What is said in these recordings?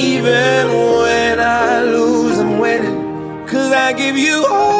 Even when I lose, I'm winning. Cause I give you all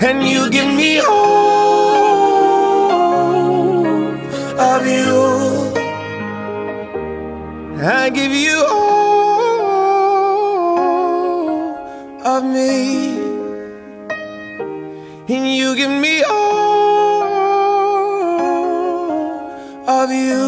And you give me all of you. I give you all of me. And you give me all of you.